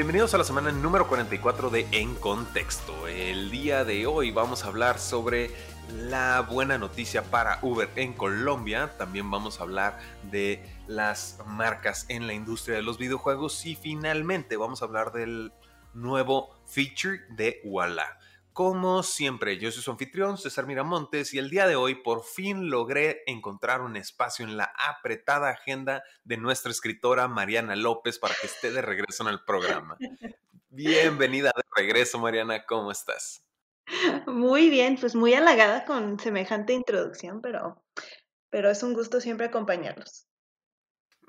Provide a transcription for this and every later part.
Bienvenidos a la semana número 44 de En Contexto. El día de hoy vamos a hablar sobre la buena noticia para Uber en Colombia. También vamos a hablar de las marcas en la industria de los videojuegos y finalmente vamos a hablar del nuevo feature de Walla. Como siempre, yo soy su anfitrión, César Miramontes, y el día de hoy por fin logré encontrar un espacio en la apretada agenda de nuestra escritora Mariana López para que esté de regreso en el programa. Bienvenida de regreso, Mariana, ¿cómo estás? Muy bien, pues muy halagada con semejante introducción, pero, pero es un gusto siempre acompañarlos.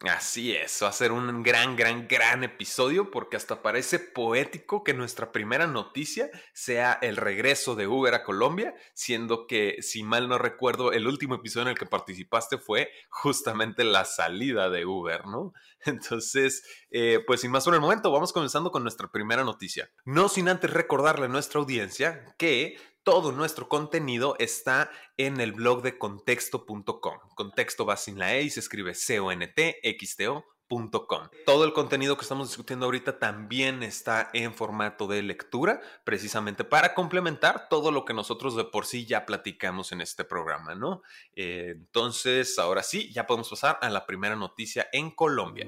Así es, va a ser un gran, gran, gran episodio porque hasta parece poético que nuestra primera noticia sea el regreso de Uber a Colombia, siendo que, si mal no recuerdo, el último episodio en el que participaste fue justamente la salida de Uber, ¿no? Entonces, eh, pues sin más por el momento, vamos comenzando con nuestra primera noticia. No sin antes recordarle a nuestra audiencia que todo nuestro contenido está en el blog de contexto.com. Contexto va sin la E y se escribe C-O-N-T-X-T-O. Todo el contenido que estamos discutiendo ahorita también está en formato de lectura, precisamente para complementar todo lo que nosotros de por sí ya platicamos en este programa, ¿no? Eh, entonces, ahora sí, ya podemos pasar a la primera noticia en Colombia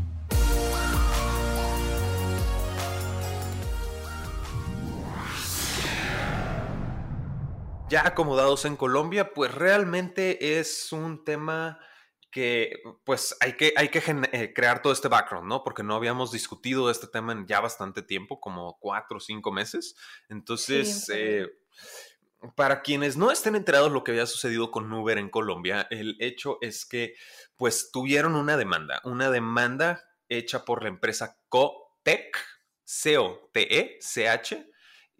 Ya acomodados en Colombia, pues realmente es un tema que pues hay que, hay que eh, crear todo este background, ¿no? Porque no habíamos discutido este tema en ya bastante tiempo, como cuatro o cinco meses. Entonces, eh, para quienes no estén enterados de lo que había sucedido con Uber en Colombia, el hecho es que pues tuvieron una demanda, una demanda hecha por la empresa Cotec, C-O-T-E-C-H,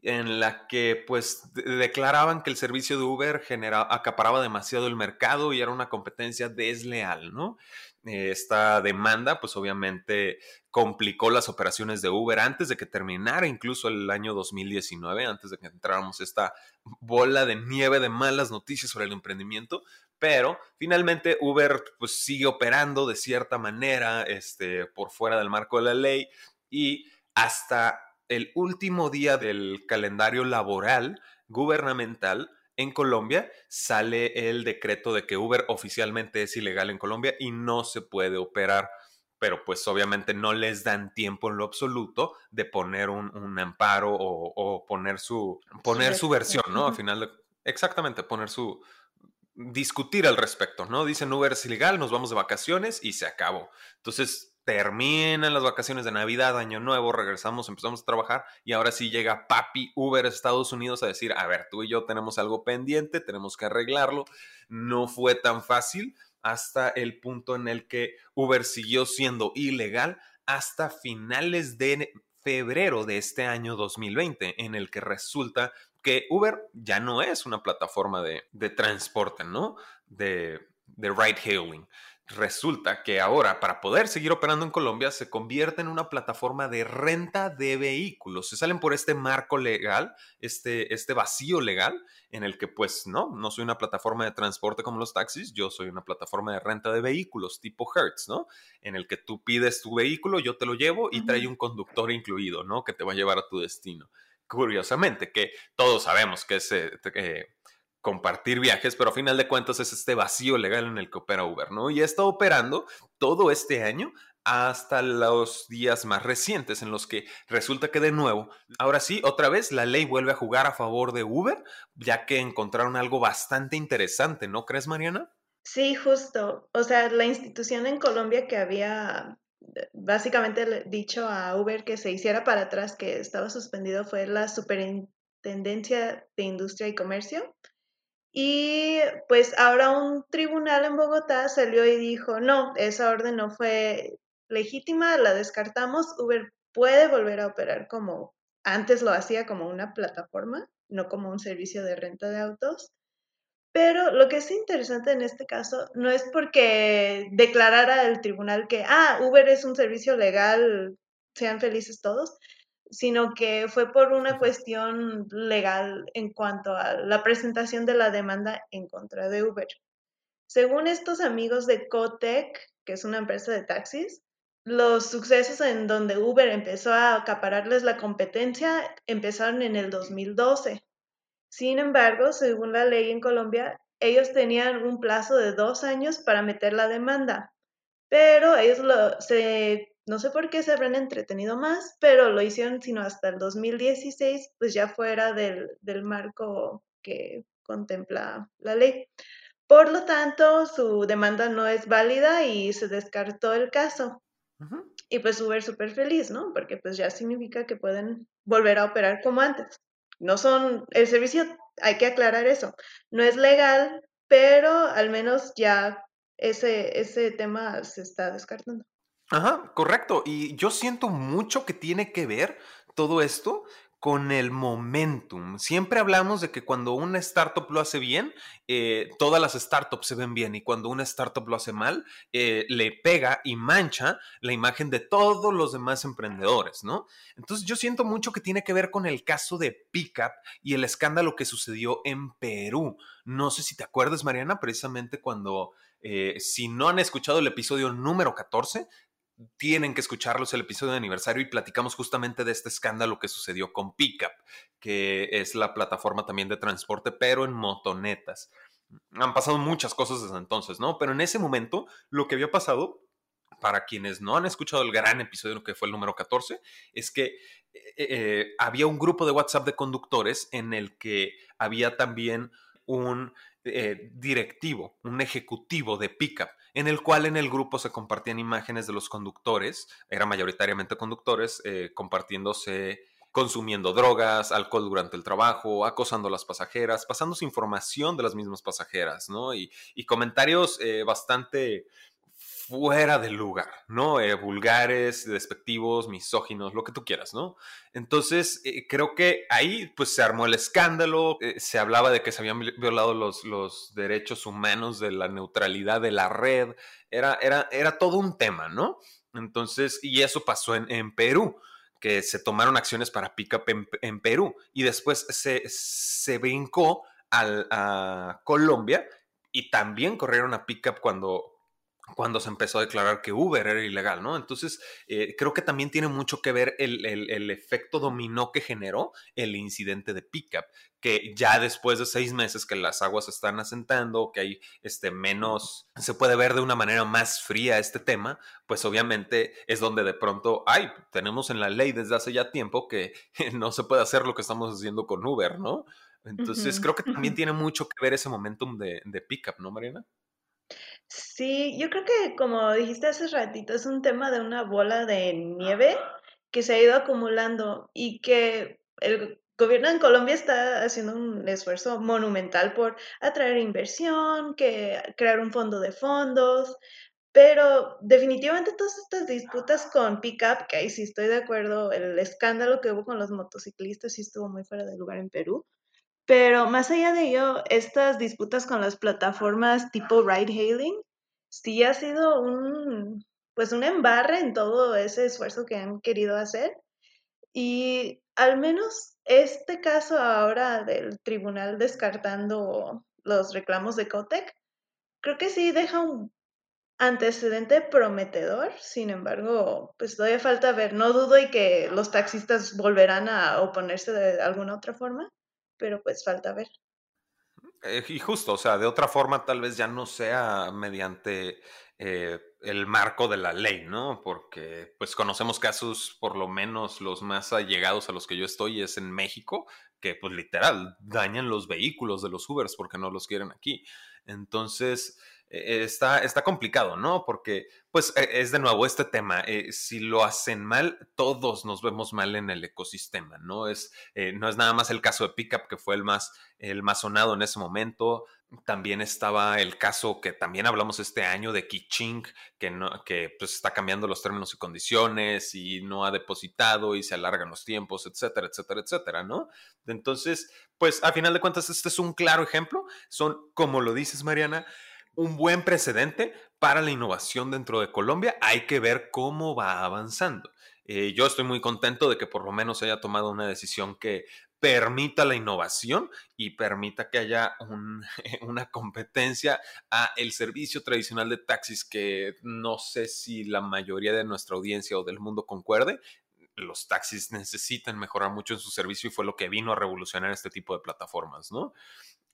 en la que pues declaraban que el servicio de Uber acaparaba demasiado el mercado y era una competencia desleal, ¿no? esta demanda pues obviamente complicó las operaciones de Uber antes de que terminara incluso el año 2019, antes de que entráramos esta bola de nieve de malas noticias sobre el emprendimiento, pero finalmente Uber pues sigue operando de cierta manera este, por fuera del marco de la ley y hasta el último día del calendario laboral gubernamental en Colombia sale el decreto de que Uber oficialmente es ilegal en Colombia y no se puede operar. Pero pues obviamente no les dan tiempo en lo absoluto de poner un, amparo o, poner su poner su versión, ¿no? Al final, de, exactamente, poner su discutir al respecto, ¿no? Dicen Uber es ilegal, nos vamos de vacaciones y se acabó. Entonces, terminan las vacaciones de Navidad, Año Nuevo, regresamos, empezamos a trabajar y ahora sí llega Papi Uber Estados Unidos a decir, a ver, tú y yo tenemos algo pendiente, tenemos que arreglarlo. No fue tan fácil hasta el punto en el que Uber siguió siendo ilegal hasta finales de febrero de este año 2020, en el que resulta que Uber ya no es una plataforma de, transporte, ¿no? De, de ride hailing resulta que ahora para poder seguir operando en Colombia se convierte en una plataforma de renta de vehículos. Se salen por este marco legal, este, este vacío legal en el que pues no, no soy una plataforma de transporte como los taxis, yo soy una plataforma de renta de vehículos tipo Hertz, ¿no? En el que tú pides tu vehículo, yo te lo llevo y trae un conductor incluido, ¿no? Que te va a llevar a tu destino. Curiosamente, que todos sabemos que es... Eh, compartir viajes, pero a final de cuentas es este vacío legal en el que opera Uber, ¿no? Y está operando todo este año hasta los días más recientes en los que resulta que de nuevo, ahora sí, otra vez la ley vuelve a jugar a favor de Uber, ya que encontraron algo bastante interesante, ¿no crees, Mariana? Sí, justo. O sea, la institución en Colombia que había eh, básicamente dicho a Uber que se hiciera para atrás, que estaba suspendido, fue la Superintendencia de Industria y Comercio. Y pues ahora un tribunal en Bogotá salió y dijo, no, esa orden no fue legítima, la descartamos, Uber puede volver a operar como antes lo hacía como una plataforma, no como un servicio de renta de autos. Pero lo que es interesante en este caso no es porque declarara el tribunal que, ah, Uber es un servicio legal, sean felices todos, sino que fue por una cuestión legal en cuanto a la presentación de la demanda en contra de Uber. Según estos amigos de Cotec, que es una empresa de taxis, los sucesos en donde Uber empezó a acapararles la competencia empezaron en el 2012. Sin embargo, según la ley en Colombia, ellos tenían un plazo de dos años para meter la demanda, pero ellos lo, se, no sé por qué se habrán entretenido más, pero lo hicieron sino hasta el 2016, pues ya fuera del, del marco que contempla la ley. Por lo tanto, su demanda no es válida y se descartó el caso. Y pues Uber súper feliz, ¿no? Porque pues ya significa que pueden volver a operar como antes. No son, el servicio, hay que aclarar eso, no es legal, pero al menos ya ese, ese tema se está descartando. Ajá, correcto. Y yo siento mucho que tiene que ver todo esto con el momentum. Siempre hablamos de que cuando una startup lo hace bien, eh, todas las startups se ven bien y cuando una startup lo hace mal, eh, le pega y mancha la imagen de todos los demás emprendedores, ¿no? Entonces yo siento mucho que tiene que ver con el caso de Pickup y el escándalo que sucedió en Perú. No sé si te acuerdas, Mariana, precisamente cuando... Eh, si no han escuchado el episodio número 14, tienen que escucharlos el episodio de aniversario y platicamos justamente de este escándalo que sucedió con Pickup, que es la plataforma también de transporte, pero en motonetas. Han pasado muchas cosas desde entonces, ¿no? Pero en ese momento lo que había pasado, para quienes no han escuchado el gran episodio que fue el número 14, es que eh, eh, había un grupo de WhatsApp de conductores en el que había también un eh, directivo, un ejecutivo de pickup, en el cual en el grupo se compartían imágenes de los conductores, eran mayoritariamente conductores, eh, compartiéndose consumiendo drogas, alcohol durante el trabajo, acosando a las pasajeras, pasándose información de las mismas pasajeras, ¿no? Y, comentarios eh, bastante fuera del lugar, ¿no? Eh, vulgares, despectivos, misóginos, lo que tú quieras, ¿no? Entonces, eh, creo que ahí pues se armó el escándalo, eh, se hablaba de que se habían violado los, los, derechos humanos de la neutralidad de la red, era, era, era todo un tema, ¿no? Entonces, y eso pasó en, en Perú que se tomaron acciones para Pickup en, Perú y después se, se brincó a Colombia y también corrieron a Pickup cuando, cuando se empezó a declarar que Uber era ilegal, ¿no? Entonces, eh, creo que también tiene mucho que ver el, efecto dominó que generó el incidente de Pickup, que ya después de seis meses que las aguas están asentando, que hay este, menos, se puede ver de una manera más fría este tema, pues obviamente es donde de pronto, ay, tenemos en la ley desde hace ya tiempo que no se puede hacer lo que estamos haciendo con Uber, ¿no? Entonces, creo que también tiene mucho que ver ese momentum de, de Pickup, ¿no, Mariana? Sí, yo creo que como dijiste hace ratito, es un tema de una bola de nieve que se ha ido acumulando y que el gobierno en Colombia está haciendo un esfuerzo monumental por atraer inversión, que crear un fondo de fondos, pero definitivamente todas estas disputas con Pickup, que ahí sí estoy de acuerdo, el escándalo que hubo con los motociclistas sí estuvo muy fuera de lugar en Perú, pero más allá de ello, estas disputas con las plataformas tipo ride hailing sí ha sido un pues un embarre en todo ese esfuerzo que han querido hacer. Y al menos este caso ahora del tribunal descartando los reclamos de Cotec, creo que sí deja un antecedente prometedor, sin embargo, pues todavía falta ver, no dudo y que los taxistas volverán a oponerse de alguna otra forma, pero pues falta ver. Eh, y justo, o sea, de otra forma tal vez ya no sea mediante eh, el marco de la ley, ¿no? Porque pues conocemos casos, por lo menos los más allegados a los que yo estoy es en México, que pues literal dañan los vehículos de los Ubers porque no los quieren aquí. Entonces, eh, está, está complicado, ¿no? Porque, pues, e, es de nuevo este tema. Eh, si lo hacen mal, todos nos vemos mal en el ecosistema, ¿no? Es, eh, no es nada más el caso de Pickup, que fue el más, el más sonado en ese momento. También estaba el caso que también hablamos este año de Kiching, que, no, que pues está cambiando los términos y condiciones y no ha depositado y se alargan los tiempos, etcétera, etcétera, etcétera, ¿no? Entonces, pues a final de cuentas, este es un claro ejemplo. Son, como lo dices, Mariana, un buen precedente para la innovación dentro de Colombia. Hay que ver cómo va avanzando. Eh, yo estoy muy contento de que por lo menos haya tomado una decisión que permita la innovación y permita que haya una competencia a el servicio tradicional de taxis que no sé si la mayoría de nuestra audiencia o del mundo concuerde. Los taxis necesitan mejorar mucho en su servicio y fue lo que vino a revolucionar este tipo de plataformas, ¿no?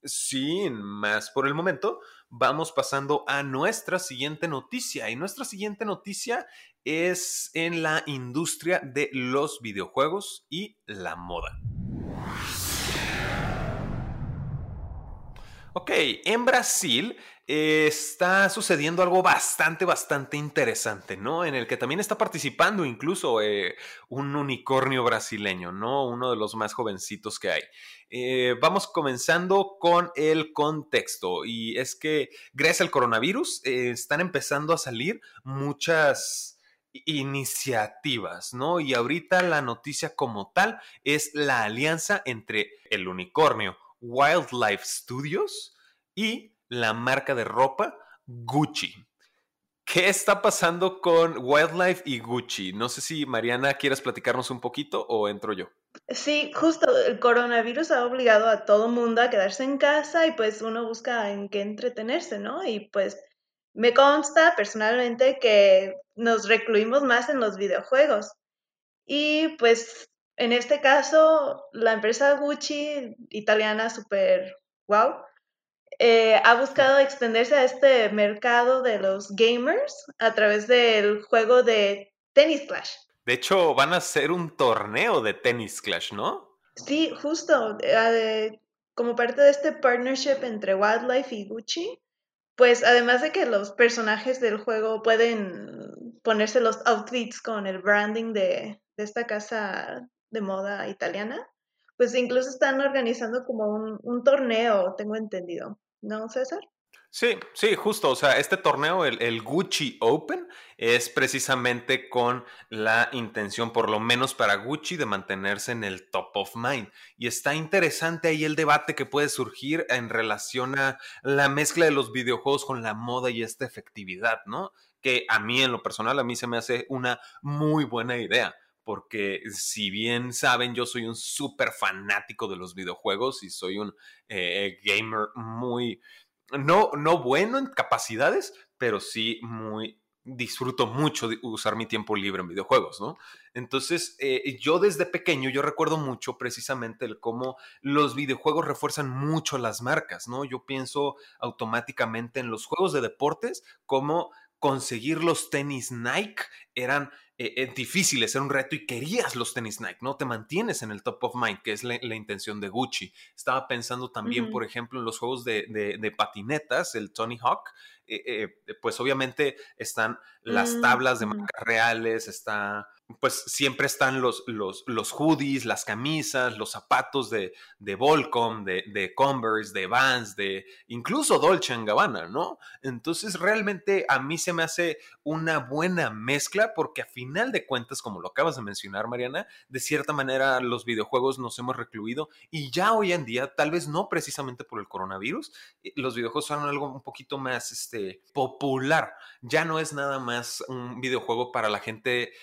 Sin más por el momento, vamos pasando a nuestra siguiente noticia. Y nuestra siguiente noticia es en la industria de los videojuegos y la moda. Ok, en Brasil está sucediendo algo bastante, bastante interesante, ¿no? En el que también está participando incluso eh, un unicornio brasileño, ¿no? Uno de los más jovencitos que hay. Eh, vamos comenzando con el contexto y es que gracias al coronavirus eh, están empezando a salir muchas iniciativas, ¿no? Y ahorita la noticia como tal es la alianza entre el unicornio Wildlife Studios y la marca de ropa Gucci. ¿Qué está pasando con Wildlife y Gucci? No sé si Mariana quieres platicarnos un poquito o entro yo. Sí, justo el coronavirus ha obligado a todo mundo a quedarse en casa y pues uno busca en qué entretenerse, ¿no? Y pues me consta personalmente que nos recluimos más en los videojuegos. Y pues en este caso, la empresa Gucci, italiana super wow, eh, ha buscado extenderse a este mercado de los gamers a través del juego de Tennis Clash. De hecho, van a hacer un torneo de Tennis Clash, ¿no? Sí, justo. Eh, como parte de este partnership entre Wildlife y Gucci, pues además de que los personajes del juego pueden ponerse los outfits con el branding de, de esta casa de moda italiana, pues incluso están organizando como un, torneo, tengo entendido, ¿no, César? Sí, sí, justo. O sea, este torneo, el, el, Gucci Open, es precisamente con la intención, por lo menos para Gucci, de mantenerse en el top of mind. Y está interesante ahí el debate que puede surgir en relación a la mezcla de los videojuegos con la moda y esta efectividad, ¿no? Que a mí, en lo personal, a mí se me hace una muy buena idea porque si bien saben, yo soy un súper fanático de los videojuegos y soy un eh, gamer muy, no, no bueno en capacidades, pero sí muy, disfruto mucho de usar mi tiempo libre en videojuegos, ¿no? Entonces, eh, yo desde pequeño, yo recuerdo mucho precisamente el cómo los videojuegos refuerzan mucho las marcas, ¿no? Yo pienso automáticamente en los juegos de deportes, como conseguir los tenis Nike eran eh, eh, difíciles, era un reto y querías los tenis Nike, ¿no? Te mantienes en el top of mind, que es la, intención de Gucci. Estaba pensando también, por ejemplo, en los juegos de, patinetas, el Tony Hawk, eh, pues obviamente están las mm, tablas de marcas reales, está pues siempre están los, los, los, hoodies, las camisas, los zapatos de, de Volcom, de, de, Converse, de Vans, de incluso Dolce Gabbana, ¿no? Entonces realmente a mí se me hace una buena mezcla porque a final de cuentas, como lo acabas de mencionar, Mariana, de cierta manera los videojuegos nos hemos recluido y ya hoy en día, tal vez no precisamente por el coronavirus, eh, los videojuegos son algo un poquito más este, popular. Ya no es nada más un videojuego para la gente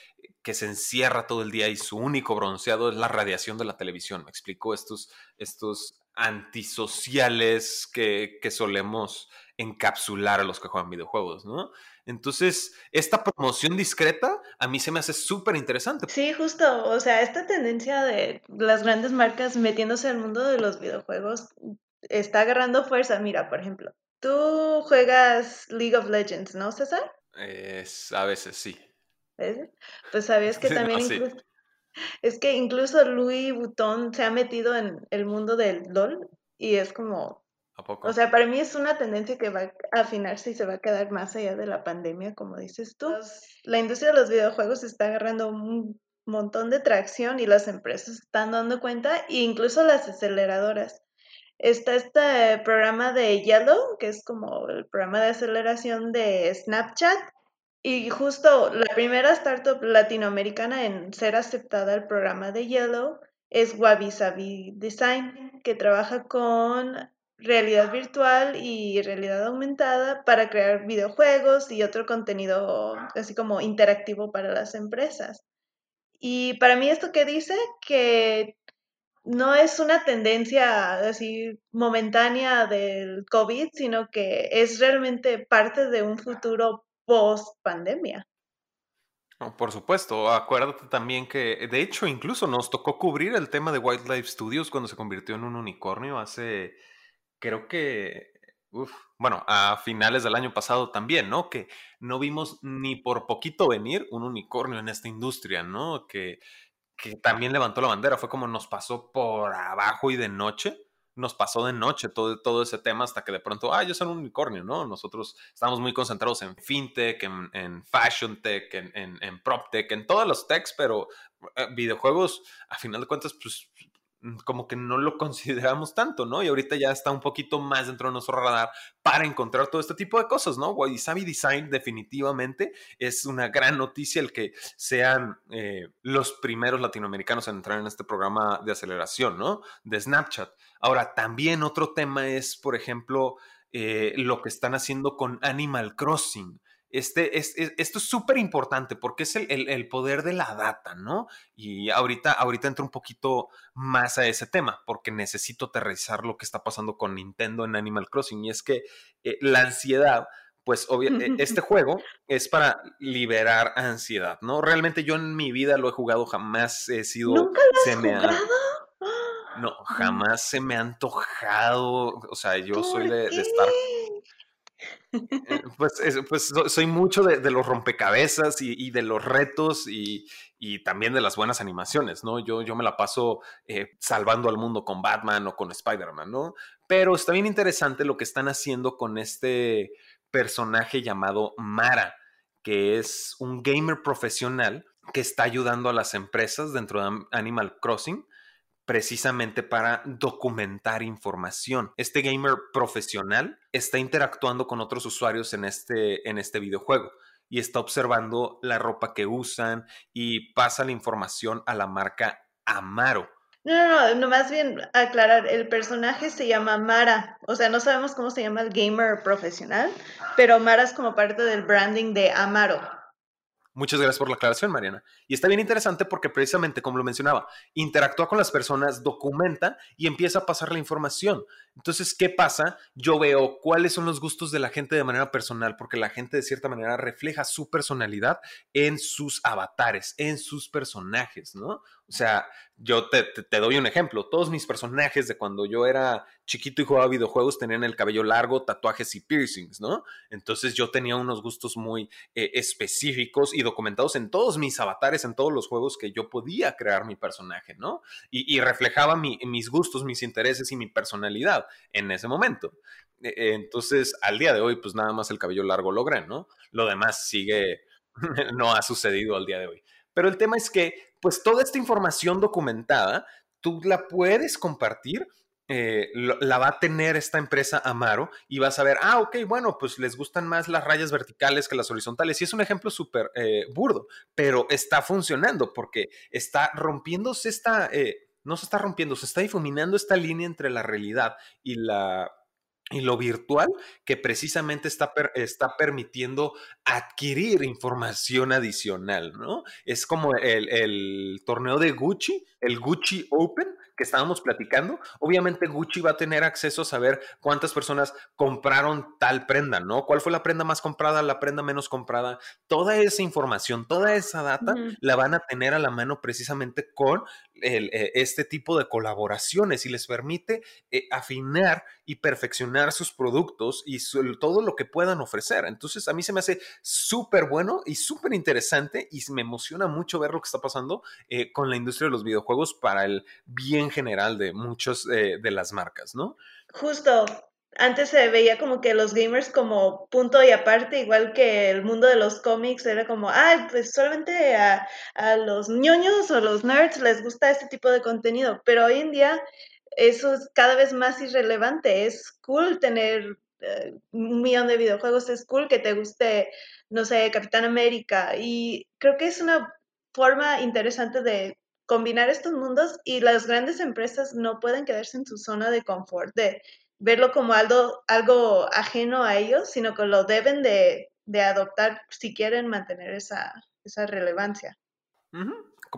que se encierra todo el día y su único bronceado es la radiación de la televisión. Me explico estos, estos antisociales que, que solemos encapsular a los que juegan videojuegos, ¿no? Entonces, esta promoción discreta a mí se me hace súper interesante. Sí, justo, o sea, esta tendencia de las grandes marcas metiéndose al mundo de los videojuegos está agarrando fuerza. Mira, por ejemplo, tú juegas League of Legends, ¿no, César? Es, a veces sí. Pues sabías que también incluso, es que incluso Louis Vuitton se ha metido en el mundo del LOL y es como, O sea, para mí es una tendencia que va a afinarse y se va a quedar más allá de la pandemia, como dices tú. La industria de los videojuegos está agarrando un montón de tracción y las empresas están dando cuenta, e incluso las aceleradoras. está este programa de Yellow, que es como el programa de aceleración de Snapchat. Y justo la primera startup latinoamericana en ser aceptada al programa de Yellow es Wabi Sabi Design, que trabaja con realidad virtual y realidad aumentada para crear videojuegos y otro contenido así como interactivo para las empresas. Y para mí esto que dice que no es una tendencia así momentánea del COVID, sino que es realmente parte de un futuro post pandemia. por supuesto, acuérdate también que, de hecho, incluso nos tocó cubrir el tema de Wildlife Studios cuando se convirtió en un unicornio hace, creo que, bueno, a finales del año pasado también, ¿no? Que no vimos ni por poquito venir un unicornio en esta industria, ¿no? Que que también levantó la bandera. Fue como nos pasó por abajo y de noche. Nos pasó de noche todo, todo ese tema hasta que de pronto, ah, yo soy un unicornio, ¿no? Nosotros estamos muy concentrados en fintech, en, fashion tech, en, en, en prop tech, en todos los techs, pero eh, videojuegos, a final de cuentas, pues como que no lo consideramos tanto, ¿no? Y ahorita ya está un poquito más dentro de nuestro radar para encontrar todo este tipo de cosas, ¿no? Wabi Design definitivamente es una gran noticia el que sean eh, los primeros latinoamericanos en entrar en este programa de aceleración, ¿no? De Snapchat. Ahora, también otro tema es, por ejemplo, eh, lo que están haciendo con Animal Crossing. Este, es, esto es súper importante porque es el, poder de la data, ¿no? Y ahorita, ahorita entro un poquito más a ese tema porque necesito aterrizar lo que está pasando con Nintendo en Animal Crossing y es que eh, la ansiedad pues obviamente este juego es para liberar ansiedad, ¿no? Realmente yo en mi vida lo he jugado, jamás he sido... ¿Nunca lo has jugado? No, jamás se me ha antojado, o sea, yo soy de, de, estar eh, pues, pues soy mucho de, los rompecabezas y, de los retos y, también de las buenas animaciones, ¿no? Yo, yo me la paso eh, salvando al mundo con Batman o con Spider-Man, ¿no? Pero está bien interesante lo que están haciendo con este personaje llamado Mara, que es un gamer profesional que está ayudando a las empresas dentro de Animal Crossing precisamente para documentar información. Este gamer profesional está interactuando con otros usuarios en este, en este videojuego y está observando la ropa que usan y pasa la información a la marca Amaro. No, no, no, más bien aclarar, el personaje se llama Mara, o sea, no sabemos cómo se llama el gamer profesional, pero Mara es como parte del branding de Amaro. Muchas gracias por la aclaración, Mariana. Y está bien interesante porque precisamente, como lo mencionaba, interactúa con las personas, documenta y empieza a pasar la información. Entonces, ¿qué pasa? Yo veo cuáles son los gustos de la gente de manera personal, porque la gente de cierta manera refleja su personalidad en sus avatares, en sus personajes, ¿no? O sea, yo te, doy un ejemplo. Todos mis personajes de cuando yo era chiquito y jugaba videojuegos tenían el cabello largo, tatuajes y piercings, ¿no? Entonces yo tenía unos gustos muy eh, específicos y documentados en todos mis avatares, en todos los juegos que yo podía crear mi personaje, ¿no? Y, reflejaba mis gustos, mis intereses y mi personalidad en ese momento. E, e, entonces, al día de hoy, pues nada más el cabello largo logré, ¿no? Lo demás sigue, no ha sucedido al día de hoy. Pero el tema es que, pues toda esta información documentada, tú la puedes compartir eh, la va a tener esta empresa Amaro y vas a ver, ah, ok, bueno, pues les gustan más las rayas verticales que las horizontales. Y es un ejemplo súper eh, burdo, pero está funcionando porque está rompiéndose esta, eh, no se está rompiendo, se está difuminando esta línea entre la realidad y la y lo virtual que precisamente está, está permitiendo adquirir información adicional, ¿no? Es como el, el torneo de Gucci, el Gucci Open, que estábamos platicando, obviamente Gucci va a tener acceso a saber cuántas personas compraron tal prenda, ¿no? ¿Cuál fue la prenda más comprada, la prenda menos comprada? Toda esa información, toda esa data la van a tener a la mano precisamente con eh, este tipo de colaboraciones y les permite eh, afinar y perfeccionar sus productos y todo lo que puedan ofrecer. Entonces, a mí se me hace súper bueno y súper interesante y me emociona mucho ver lo que está pasando eh, con la industria de los videojuegos para el bien general de muchos de las marcas, ¿no? Justo, antes se veía como que los gamers como punto y aparte, igual que el mundo de los cómics, era como, ah, pues solamente a, a, los ñoños o los nerds les gusta este tipo de contenido, pero hoy en día eso es cada vez más irrelevante. Es cool tener eh, un millón de videojuegos, es cool que te guste, no sé, Capitán América. Y creo que es una forma interesante de combinar estos mundos y las grandes empresas no pueden quedarse en su zona de confort, de verlo como algo, algo ajeno a ellos, sino que lo deben de, adoptar si quieren mantener esa, relevancia.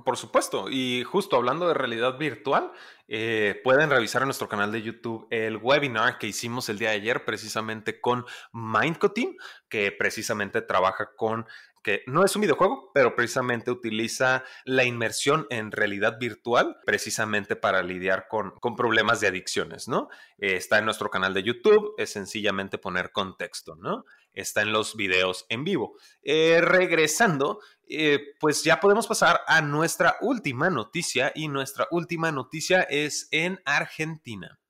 Por supuesto, y justo hablando de realidad virtual, eh, pueden revisar en nuestro canal de YouTube el webinar que hicimos el día de ayer precisamente con Mindcoteam, que precisamente trabaja con que no es un videojuego, pero precisamente utiliza la inmersión en realidad virtual precisamente para lidiar con, problemas de adicciones, ¿no? Eh, está en nuestro canal de YouTube, es sencillamente poner contexto, ¿no? Está en los videos en vivo. Eh, regresando, eh, pues ya podemos pasar a nuestra última noticia y nuestra última noticia es en Argentina.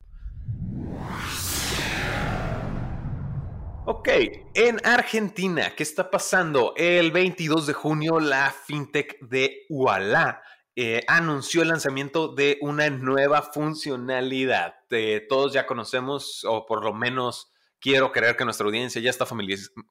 Ok, en Argentina, ¿qué está pasando? El 22 de junio, la fintech de Ualá eh, anunció el lanzamiento de una nueva funcionalidad. Eh, todos ya conocemos, o por lo menos quiero creer que nuestra audiencia ya está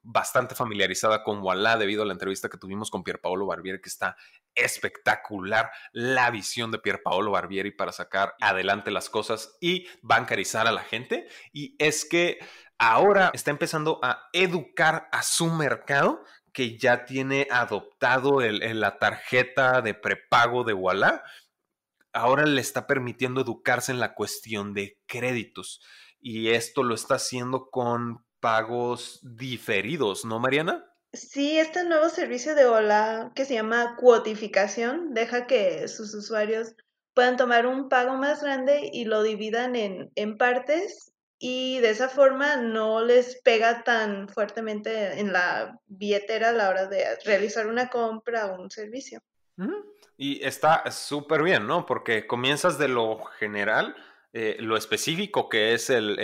bastante familiarizada con Walla debido a la entrevista que tuvimos con Pierpaolo Barbieri, que está espectacular la visión de Pierpaolo Barbieri para sacar adelante las cosas y bancarizar a la gente. Y es que ahora está empezando a educar a su mercado que ya tiene adoptado la tarjeta de prepago de Walla. Ahora le está permitiendo educarse en la cuestión de créditos. Y esto lo está haciendo con pagos diferidos, ¿no, Mariana? Sí, este nuevo servicio de Hola que se llama cuotificación deja que sus usuarios puedan tomar un pago más grande y lo dividan en, en partes y de esa forma no les pega tan fuertemente en la billetera a la hora de realizar una compra o un servicio. Y está súper bien, ¿no? Porque comienzas de lo general, eh, lo específico que es el,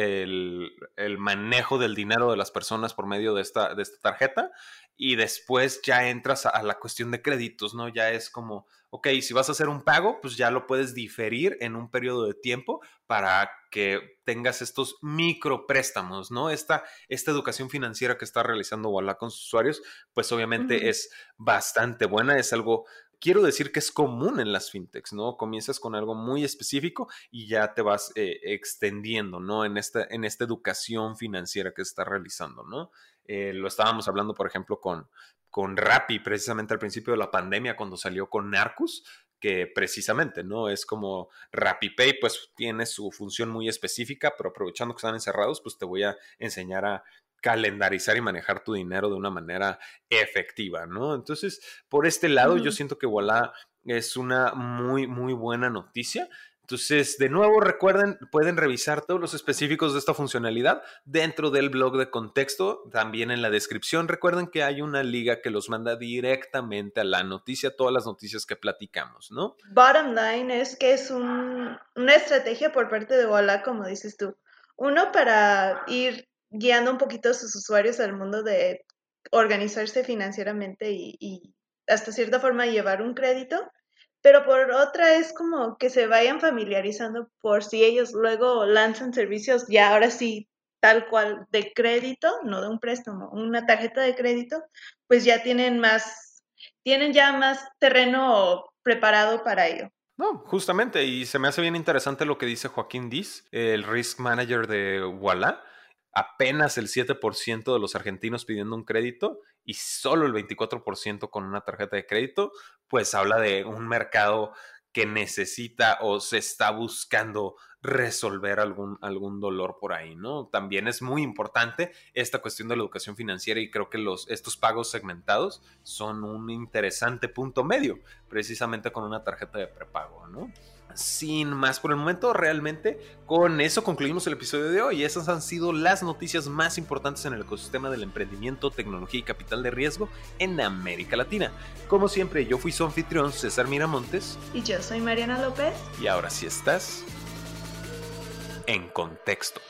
el, manejo del dinero de las personas por medio de esta, de esta tarjeta y después ya entras a, la cuestión de créditos, ¿no? Ya es como, ok, si vas a hacer un pago, pues ya lo puedes diferir en un periodo de tiempo para que tengas estos micropréstamos, ¿no? Esta, esta educación financiera que está realizando Walla con sus usuarios, pues obviamente es bastante buena, es algo quiero decir que es común en las fintechs, ¿no? Comienzas con algo muy específico y ya te vas eh, extendiendo, ¿no? En esta, en esta educación financiera que se está realizando, ¿no? Eh, lo estábamos hablando, por ejemplo, con, con Rappi, precisamente al principio de la pandemia, cuando salió con Narcus, que precisamente, ¿no? Es como RappiPay, pues tiene su función muy específica, pero aprovechando que están encerrados, pues te voy a enseñar a calendarizar y manejar tu dinero de una manera efectiva, ¿no? Entonces, por este lado, yo siento que voilà es una muy, muy buena noticia. Entonces, de nuevo, recuerden, pueden revisar todos los específicos de esta funcionalidad dentro del blog de contexto, también en la descripción. Recuerden que hay una liga que los manda directamente a la noticia, todas las noticias que platicamos, ¿no? Bottom line es que es una estrategia por parte de Walla, como dices tú. Uno, para ir guiando un poquito a sus usuarios al mundo de organizarse financieramente y, y hasta cierta forma llevar un crédito pero por otra es como que se vayan familiarizando por si ellos luego lanzan servicios ya ahora sí tal cual de crédito, no de un préstamo, una tarjeta de crédito, pues ya tienen más, tienen ya más terreno preparado para ello. No, justamente, y se me hace bien interesante lo que dice Joaquín Diz, el risk manager de Walla. Apenas el 7% de los argentinos pidiendo un crédito y solo el 24% con una tarjeta de crédito, pues habla de un mercado que necesita o se está buscando resolver algún, algún dolor por ahí, ¿no? También es muy importante esta cuestión de la educación financiera y creo que los, estos pagos segmentados son un interesante punto medio, precisamente con una tarjeta de prepago, ¿no? Sin más por el momento, realmente con eso concluimos el episodio de hoy. Esas han sido las noticias más importantes en el ecosistema del emprendimiento, tecnología y capital de riesgo en América Latina. Como siempre, yo fui su anfitrión César Miramontes. Y yo soy Mariana López. Y ahora sí estás en contexto.